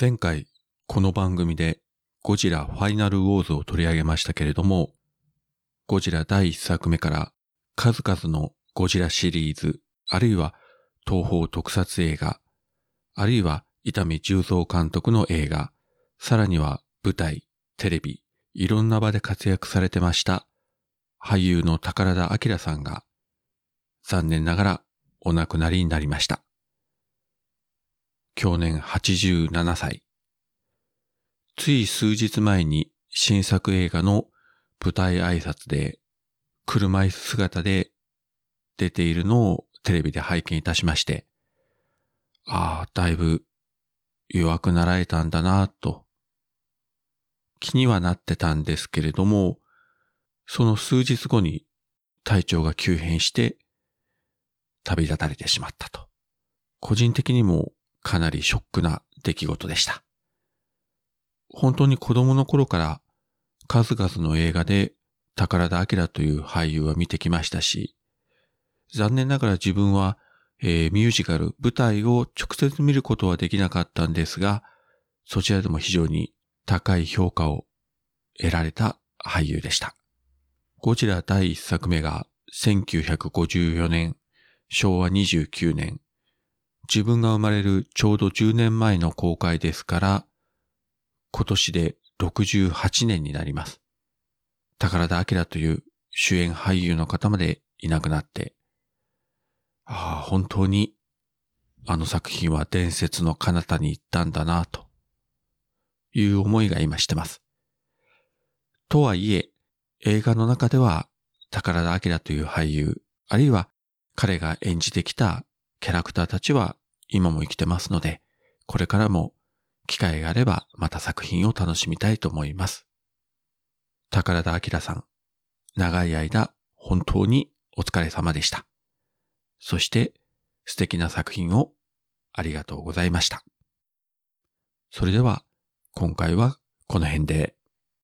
前回、この番組でゴジラファイナルウォーズを取り上げましたけれども、ゴジラ第1作目から数々のゴジラシリーズ、あるいは東方特撮映画、あるいは伊丹十三監督の映画、さらには舞台、テレビ、いろんな場で活躍されてました俳優の宝田明さんが残念ながらお亡くなりになりました。去年87歳。つい数日前に新作映画の舞台挨拶で車椅子姿で出ているのをテレビで拝見いたしまして、ああ、だいぶ弱くなられたんだなと気にはなってたんですけれども、その数日後に体調が急変して旅立たれてしまったと。個人的にもかなりショックな出来事でした。本当に子供の頃から数々の映画で宝田明という俳優は見てきましたし、残念ながら自分は、えー、ミュージカル、舞台を直接見ることはできなかったんですが、そちらでも非常に高い評価を得られた俳優でした。ゴジラ第一作目が1954年、昭和29年、自分が生まれるちょうど10年前の公開ですから、今年で68年になります。宝田明という主演俳優の方までいなくなって、ああ、本当にあの作品は伝説の彼方に行ったんだなという思いが今してます。とはいえ、映画の中では宝田明という俳優、あるいは彼が演じてきたキャラクターたちは今も生きてますので、これからも機会があればまた作品を楽しみたいと思います。宝田明さん、長い間本当にお疲れ様でした。そして素敵な作品をありがとうございました。それでは今回はこの辺で